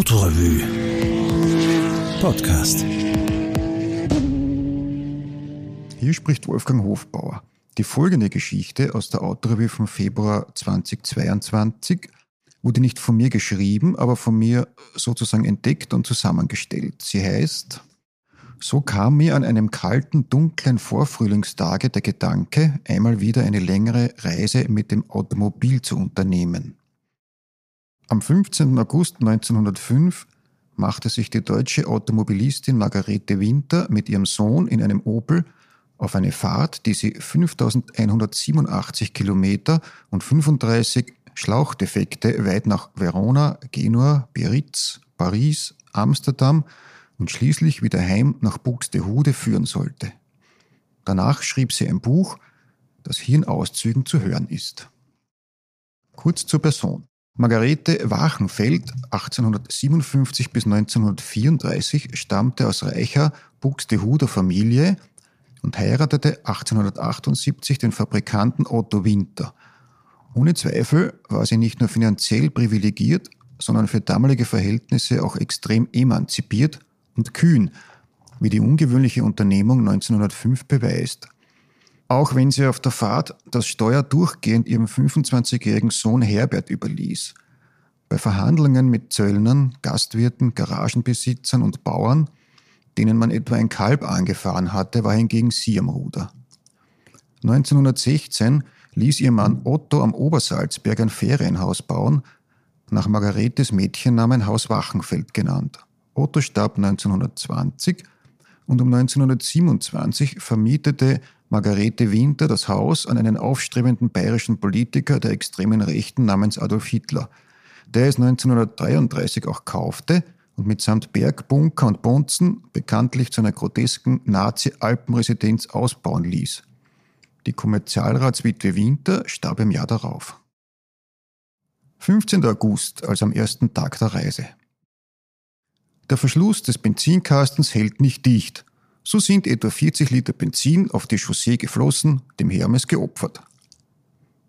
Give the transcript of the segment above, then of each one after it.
Autorevue Podcast. Hier spricht Wolfgang Hofbauer. Die folgende Geschichte aus der Autorevue vom Februar 2022 wurde nicht von mir geschrieben, aber von mir sozusagen entdeckt und zusammengestellt. Sie heißt So kam mir an einem kalten, dunklen Vorfrühlingstage der Gedanke, einmal wieder eine längere Reise mit dem Automobil zu unternehmen. Am 15. August 1905 machte sich die deutsche Automobilistin Margarete Winter mit ihrem Sohn in einem Opel auf eine Fahrt, die sie 5187 Kilometer und 35 Schlauchdefekte weit nach Verona, Genua, Biarritz, Paris, Amsterdam und schließlich wieder heim nach Buxtehude führen sollte. Danach schrieb sie ein Buch, das hier in Auszügen zu hören ist. Kurz zur Person. Margarete Wachenfeld, 1857 bis 1934, stammte aus reicher Buxtehuder Familie und heiratete 1878 den Fabrikanten Otto Winter. Ohne Zweifel war sie nicht nur finanziell privilegiert, sondern für damalige Verhältnisse auch extrem emanzipiert und kühn, wie die ungewöhnliche Unternehmung 1905 beweist auch wenn sie auf der Fahrt das Steuer durchgehend ihrem 25-jährigen Sohn Herbert überließ. Bei Verhandlungen mit Zöllnern, Gastwirten, Garagenbesitzern und Bauern, denen man etwa ein Kalb angefahren hatte, war hingegen sie am Ruder. 1916 ließ ihr Mann Otto am Obersalzberg ein Ferienhaus bauen, nach Margaretes Mädchennamen Haus Wachenfeld genannt. Otto starb 1920 und um 1927 vermietete Margarete Winter das Haus an einen aufstrebenden bayerischen Politiker der extremen Rechten namens Adolf Hitler, der es 1933 auch kaufte und mitsamt Bergbunker und Bonzen bekanntlich zu einer grotesken Nazi-Alpenresidenz ausbauen ließ. Die Kommerzialratswitwe Winter starb im Jahr darauf. 15. August, also am ersten Tag der Reise. Der Verschluss des Benzinkastens hält nicht dicht so sind etwa 40 Liter Benzin auf die Chaussee geflossen, dem Hermes geopfert.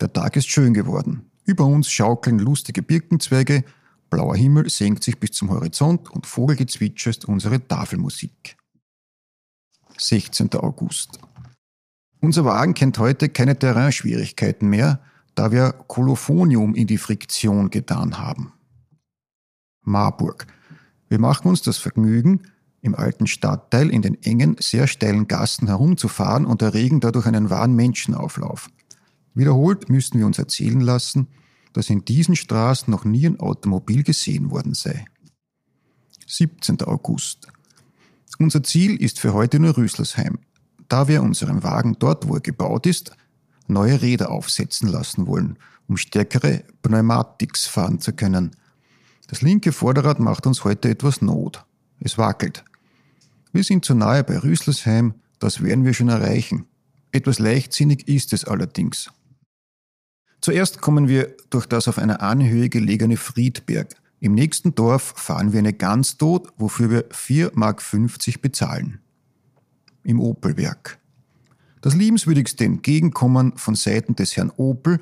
Der Tag ist schön geworden. Über uns schaukeln lustige Birkenzweige, blauer Himmel senkt sich bis zum Horizont und Vogelgezwitscher ist unsere Tafelmusik. 16. August. Unser Wagen kennt heute keine Terrainschwierigkeiten mehr, da wir Kolophonium in die Friktion getan haben. Marburg. Wir machen uns das Vergnügen, im alten Stadtteil in den engen, sehr steilen Gassen herumzufahren und erregen dadurch einen wahren Menschenauflauf. Wiederholt müssten wir uns erzählen lassen, dass in diesen Straßen noch nie ein Automobil gesehen worden sei. 17. August. Unser Ziel ist für heute nur Rüsselsheim, da wir unserem Wagen dort, wo er gebaut ist, neue Räder aufsetzen lassen wollen, um stärkere Pneumatics fahren zu können. Das linke Vorderrad macht uns heute etwas Not. Es wackelt. Wir sind zu nahe bei Rüsselsheim, das werden wir schon erreichen. Etwas leichtsinnig ist es allerdings. Zuerst kommen wir durch das auf einer Anhöhe gelegene Friedberg. Im nächsten Dorf fahren wir eine Gans tot, wofür wir 4,50 Mark bezahlen. Im Opelwerk. Das liebenswürdigste Entgegenkommen von Seiten des Herrn Opel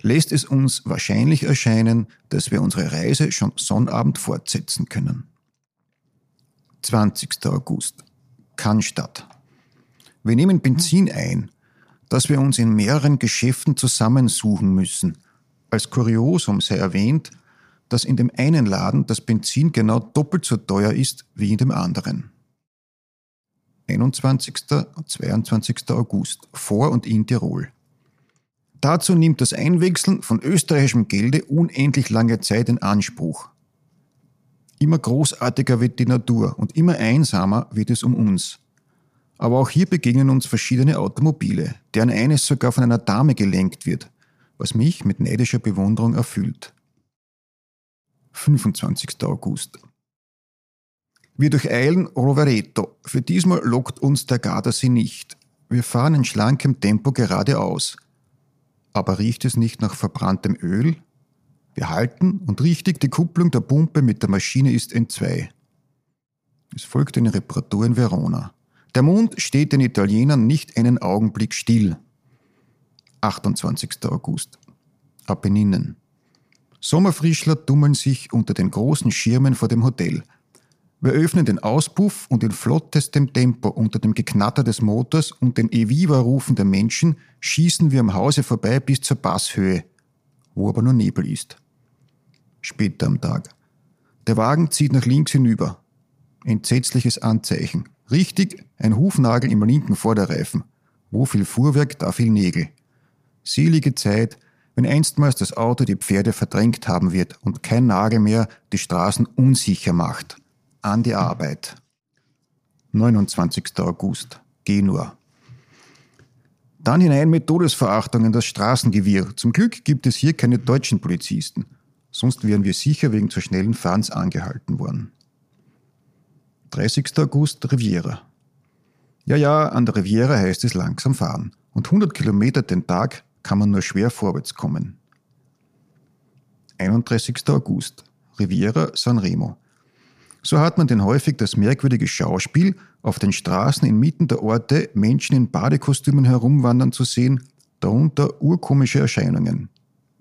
lässt es uns wahrscheinlich erscheinen, dass wir unsere Reise schon Sonnabend fortsetzen können. 20. August. Cannstatt. Wir nehmen Benzin ein, das wir uns in mehreren Geschäften zusammensuchen müssen. Als Kuriosum sei erwähnt, dass in dem einen Laden das Benzin genau doppelt so teuer ist wie in dem anderen. 21. und 22. August vor und in Tirol. Dazu nimmt das Einwechseln von österreichischem Gelde unendlich lange Zeit in Anspruch. Immer großartiger wird die Natur und immer einsamer wird es um uns. Aber auch hier begegnen uns verschiedene Automobile, deren eines sogar von einer Dame gelenkt wird, was mich mit neidischer Bewunderung erfüllt. 25. August. Wir durcheilen Rovereto. Für diesmal lockt uns der Gardasee nicht. Wir fahren in schlankem Tempo geradeaus. Aber riecht es nicht nach verbranntem Öl, wir halten und richtig die Kupplung der Pumpe mit der Maschine ist N2. Es folgt eine Reparatur in Verona. Der Mond steht den Italienern nicht einen Augenblick still. 28. August. Apenninen. Sommerfrischler tummeln sich unter den großen Schirmen vor dem Hotel. Wir öffnen den Auspuff und in flottestem Tempo unter dem Geknatter des Motors und den Eviva-Rufen der Menschen schießen wir am Hause vorbei bis zur Passhöhe, wo aber nur Nebel ist. Später am Tag. Der Wagen zieht nach links hinüber. Entsetzliches Anzeichen. Richtig, ein Hufnagel im linken Vorderreifen. Wo viel Fuhrwerk, da viel Nägel. Selige Zeit, wenn einstmals das Auto die Pferde verdrängt haben wird und kein Nagel mehr die Straßen unsicher macht. An die Arbeit. 29. August. Genua. Dann hinein mit Todesverachtung in das Straßengewirr. Zum Glück gibt es hier keine deutschen Polizisten. Sonst wären wir sicher wegen zu schnellen Fahrens angehalten worden. 30. August, Riviera. Ja, ja, an der Riviera heißt es langsam fahren. Und 100 Kilometer den Tag kann man nur schwer vorwärts kommen. 31. August, Riviera San Remo. So hat man denn häufig das merkwürdige Schauspiel, auf den Straßen inmitten der Orte Menschen in Badekostümen herumwandern zu sehen, darunter urkomische Erscheinungen.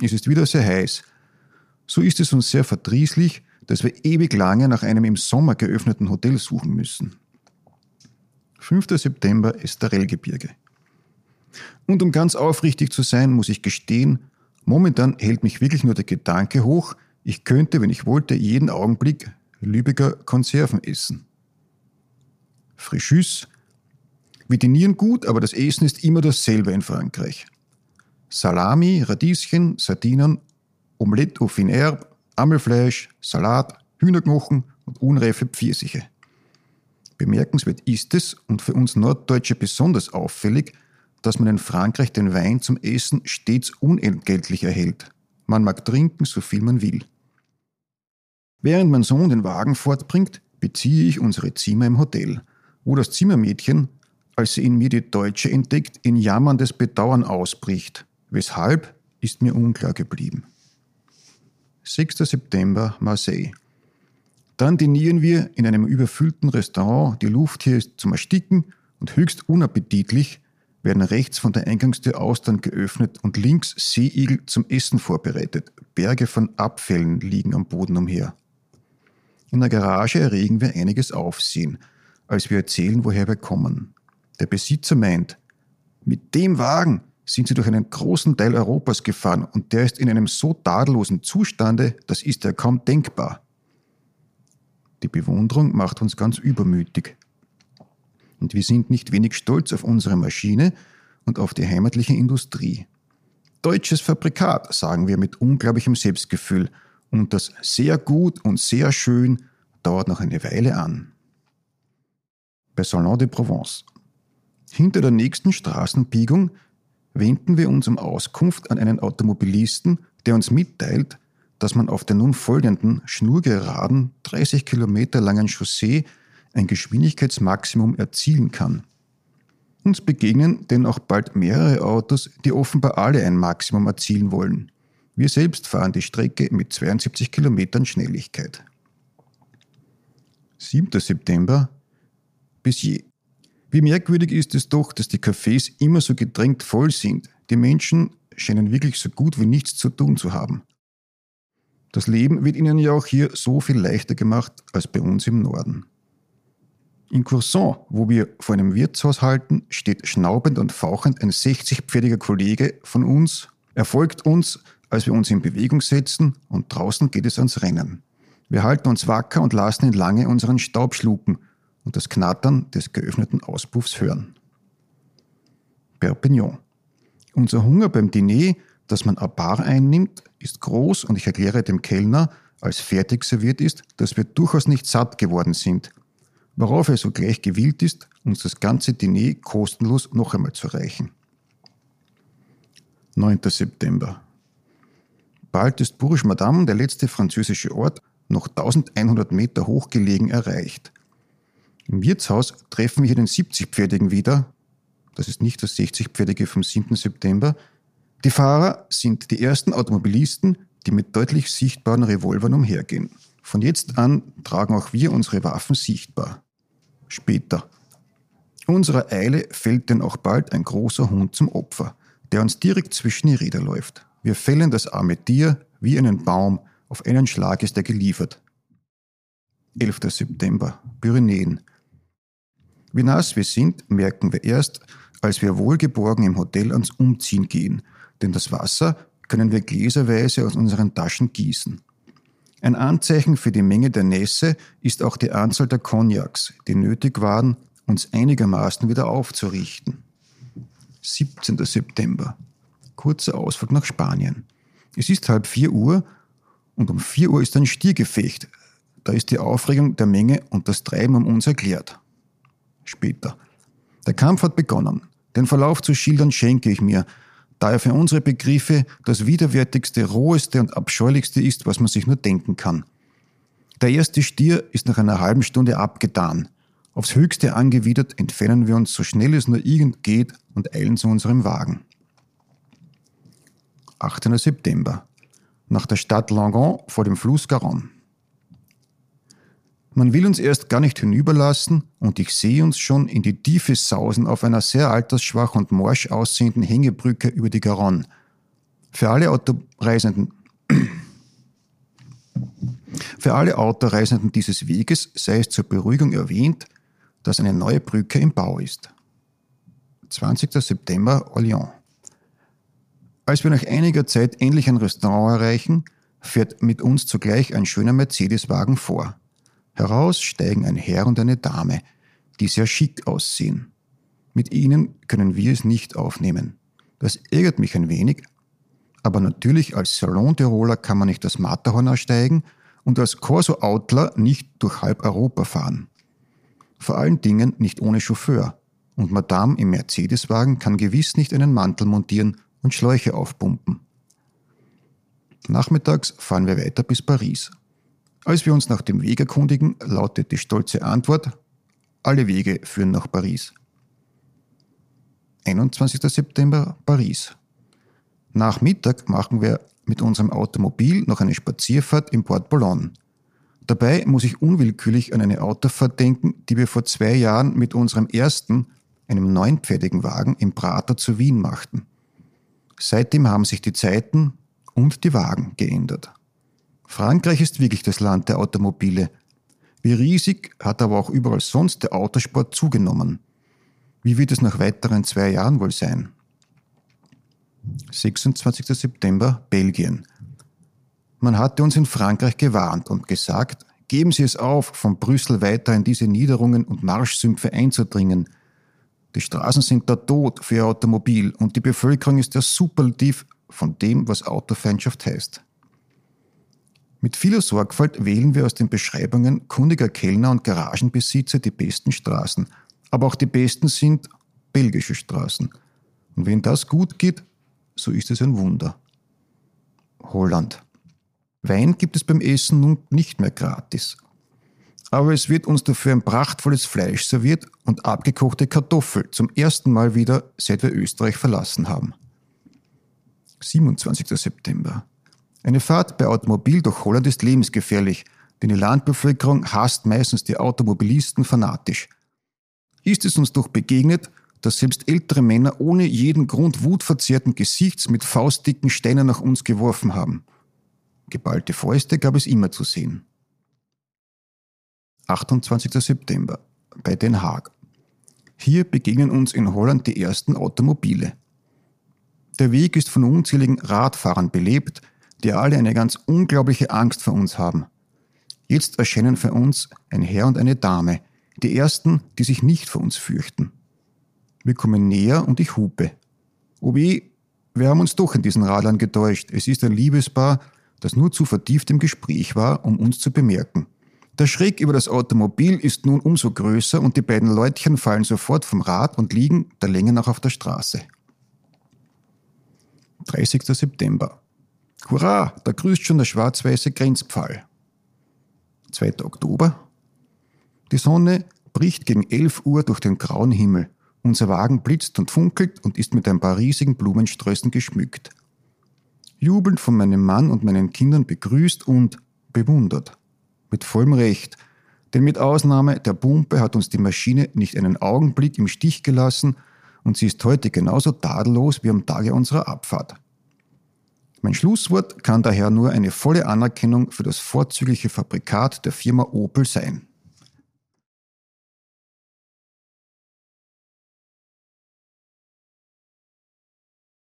Es ist wieder sehr heiß. So ist es uns sehr verdrießlich, dass wir ewig lange nach einem im Sommer geöffneten Hotel suchen müssen. 5. September Esterellgebirge. Und um ganz aufrichtig zu sein, muss ich gestehen, momentan hält mich wirklich nur der Gedanke hoch, ich könnte, wenn ich wollte, jeden Augenblick Lübecker Konserven essen. Frischus. Wir dinieren gut, aber das Essen ist immer dasselbe in Frankreich. Salami, Radieschen, Sardinen, Omelette au fin herbe, Ammelfleisch, Salat, Hühnerknochen und unreife Pfirsiche. Bemerkenswert ist es und für uns Norddeutsche besonders auffällig, dass man in Frankreich den Wein zum Essen stets unentgeltlich erhält. Man mag trinken, so viel man will. Während mein Sohn den Wagen fortbringt, beziehe ich unsere Zimmer im Hotel, wo das Zimmermädchen, als sie in mir die Deutsche entdeckt, in jammerndes Bedauern ausbricht. Weshalb, ist mir unklar geblieben. 6. September, Marseille. Dann dinieren wir in einem überfüllten Restaurant, die Luft hier ist zum Ersticken und höchst unappetitlich, werden rechts von der Eingangstür Austern geöffnet und links Seeigel zum Essen vorbereitet. Berge von Abfällen liegen am Boden umher. In der Garage erregen wir einiges Aufsehen, als wir erzählen, woher wir kommen. Der Besitzer meint, mit dem Wagen sind sie durch einen großen Teil Europas gefahren und der ist in einem so tadellosen Zustande, das ist ja kaum denkbar. Die Bewunderung macht uns ganz übermütig. Und wir sind nicht wenig stolz auf unsere Maschine und auf die heimatliche Industrie. Deutsches Fabrikat, sagen wir mit unglaublichem Selbstgefühl und das sehr gut und sehr schön dauert noch eine Weile an. Bei Salon de Provence. Hinter der nächsten Straßenbiegung wenden wir uns um Auskunft an einen Automobilisten, der uns mitteilt, dass man auf der nun folgenden schnurgeraden 30 Kilometer langen Chaussee ein Geschwindigkeitsmaximum erzielen kann. Uns begegnen denn auch bald mehrere Autos, die offenbar alle ein Maximum erzielen wollen. Wir selbst fahren die Strecke mit 72 Kilometern Schnelligkeit. 7. September bis je. Wie merkwürdig ist es doch, dass die Cafés immer so gedrängt voll sind. Die Menschen scheinen wirklich so gut wie nichts zu tun zu haben. Das Leben wird ihnen ja auch hier so viel leichter gemacht als bei uns im Norden. In Courson, wo wir vor einem Wirtshaus halten, steht schnaubend und fauchend ein 60-pfälliger Kollege von uns. Er folgt uns als wir uns in Bewegung setzen und draußen geht es ans Rennen. Wir halten uns wacker und lassen ihn lange unseren Staub schlucken und das Knattern des geöffneten Auspuffs hören. Perpignan. Unser Hunger beim Diner, das man à bar einnimmt, ist groß und ich erkläre dem Kellner, als fertig serviert ist, dass wir durchaus nicht satt geworden sind, worauf er sogleich gewillt ist, uns das ganze Diner kostenlos noch einmal zu reichen. 9. September. Bald ist Bourges Madame, der letzte französische Ort, noch 1100 Meter hoch gelegen, erreicht. Im Wirtshaus treffen wir hier den 70-Pferdigen wieder. Das ist nicht das 60-Pferdige vom 7. September. Die Fahrer sind die ersten Automobilisten, die mit deutlich sichtbaren Revolvern umhergehen. Von jetzt an tragen auch wir unsere Waffen sichtbar. Später. Unserer Eile fällt denn auch bald ein großer Hund zum Opfer, der uns direkt zwischen die Räder läuft. Wir fällen das arme Tier wie einen Baum, auf einen Schlag ist er geliefert. 11. September, Pyrenäen. Wie nass wir sind, merken wir erst, als wir wohlgeborgen im Hotel ans Umziehen gehen, denn das Wasser können wir gläserweise aus unseren Taschen gießen. Ein Anzeichen für die Menge der Nässe ist auch die Anzahl der Cognacs, die nötig waren, uns einigermaßen wieder aufzurichten. 17. September. Kurzer Ausflug nach Spanien. Es ist halb vier Uhr und um vier Uhr ist ein Stiergefecht. Da ist die Aufregung der Menge und das Treiben um uns erklärt. Später. Der Kampf hat begonnen. Den Verlauf zu schildern schenke ich mir, da er für unsere Begriffe das widerwärtigste, roheste und abscheulichste ist, was man sich nur denken kann. Der erste Stier ist nach einer halben Stunde abgetan. Aufs höchste angewidert entfernen wir uns so schnell es nur irgend geht und eilen zu unserem Wagen. 18. September. Nach der Stadt Langon vor dem Fluss Garonne. Man will uns erst gar nicht hinüberlassen und ich sehe uns schon in die Tiefe sausen auf einer sehr altersschwach und morsch aussehenden Hängebrücke über die Garonne. Für alle Autoreisenden für alle Autoreisenden dieses Weges sei es zur Beruhigung erwähnt, dass eine neue Brücke im Bau ist. 20. September, Orléans. Als wir nach einiger Zeit endlich ein Restaurant erreichen, fährt mit uns zugleich ein schöner Mercedes-Wagen vor. Heraus steigen ein Herr und eine Dame, die sehr schick aussehen. Mit ihnen können wir es nicht aufnehmen. Das ärgert mich ein wenig, aber natürlich als Salon-Tiroler kann man nicht das Matterhorn ersteigen und als Corso-Outler nicht durch halb Europa fahren. Vor allen Dingen nicht ohne Chauffeur. Und Madame im Mercedes-Wagen kann gewiss nicht einen Mantel montieren und Schläuche aufpumpen. Nachmittags fahren wir weiter bis Paris. Als wir uns nach dem Weg erkundigen, lautet die stolze Antwort, alle Wege führen nach Paris. 21. September, Paris. Nach Mittag machen wir mit unserem Automobil noch eine Spazierfahrt im Port Boulogne. Dabei muss ich unwillkürlich an eine Autofahrt denken, die wir vor zwei Jahren mit unserem ersten, einem neunpferdigen Wagen im Prater zu Wien machten. Seitdem haben sich die Zeiten und die Wagen geändert. Frankreich ist wirklich das Land der Automobile. Wie riesig hat aber auch überall sonst der Autosport zugenommen. Wie wird es nach weiteren zwei Jahren wohl sein? 26. September, Belgien. Man hatte uns in Frankreich gewarnt und gesagt, geben Sie es auf, von Brüssel weiter in diese Niederungen und Marschsümpfe einzudringen. Die Straßen sind da tot für Ihr Automobil und die Bevölkerung ist der Superlativ von dem, was Autofeindschaft heißt. Mit vieler Sorgfalt wählen wir aus den Beschreibungen kundiger Kellner und Garagenbesitzer die besten Straßen. Aber auch die besten sind belgische Straßen. Und wenn das gut geht, so ist es ein Wunder. Holland. Wein gibt es beim Essen nun nicht mehr gratis. Aber es wird uns dafür ein prachtvolles Fleisch serviert und abgekochte Kartoffel zum ersten Mal wieder, seit wir Österreich verlassen haben. 27. September. Eine Fahrt bei Automobil durch Holland ist lebensgefährlich, denn die Landbevölkerung hasst meistens die Automobilisten fanatisch. Ist es uns doch begegnet, dass selbst ältere Männer ohne jeden Grund wutverzerrten Gesichts mit faustdicken Steinen nach uns geworfen haben. Geballte Fäuste gab es immer zu sehen. 28. September bei Den Haag. Hier begegnen uns in Holland die ersten Automobile. Der Weg ist von unzähligen Radfahrern belebt, die alle eine ganz unglaubliche Angst vor uns haben. Jetzt erscheinen für uns ein Herr und eine Dame, die ersten, die sich nicht vor uns fürchten. Wir kommen näher und ich hupe. Oh weh, wir haben uns doch in diesen Radlern getäuscht. Es ist ein Liebespaar, das nur zu vertieft im Gespräch war, um uns zu bemerken. Der Schreck über das Automobil ist nun umso größer und die beiden Leutchen fallen sofort vom Rad und liegen der Länge nach auf der Straße. 30. September. Hurra, da grüßt schon der schwarz-weiße Grenzpfahl. 2. Oktober. Die Sonne bricht gegen 11 Uhr durch den grauen Himmel. Unser Wagen blitzt und funkelt und ist mit ein paar riesigen Blumensträußen geschmückt. Jubelnd von meinem Mann und meinen Kindern begrüßt und bewundert. Mit vollem Recht, denn mit Ausnahme der Pumpe hat uns die Maschine nicht einen Augenblick im Stich gelassen und sie ist heute genauso tadellos wie am Tage unserer Abfahrt. Mein Schlusswort kann daher nur eine volle Anerkennung für das vorzügliche Fabrikat der Firma Opel sein.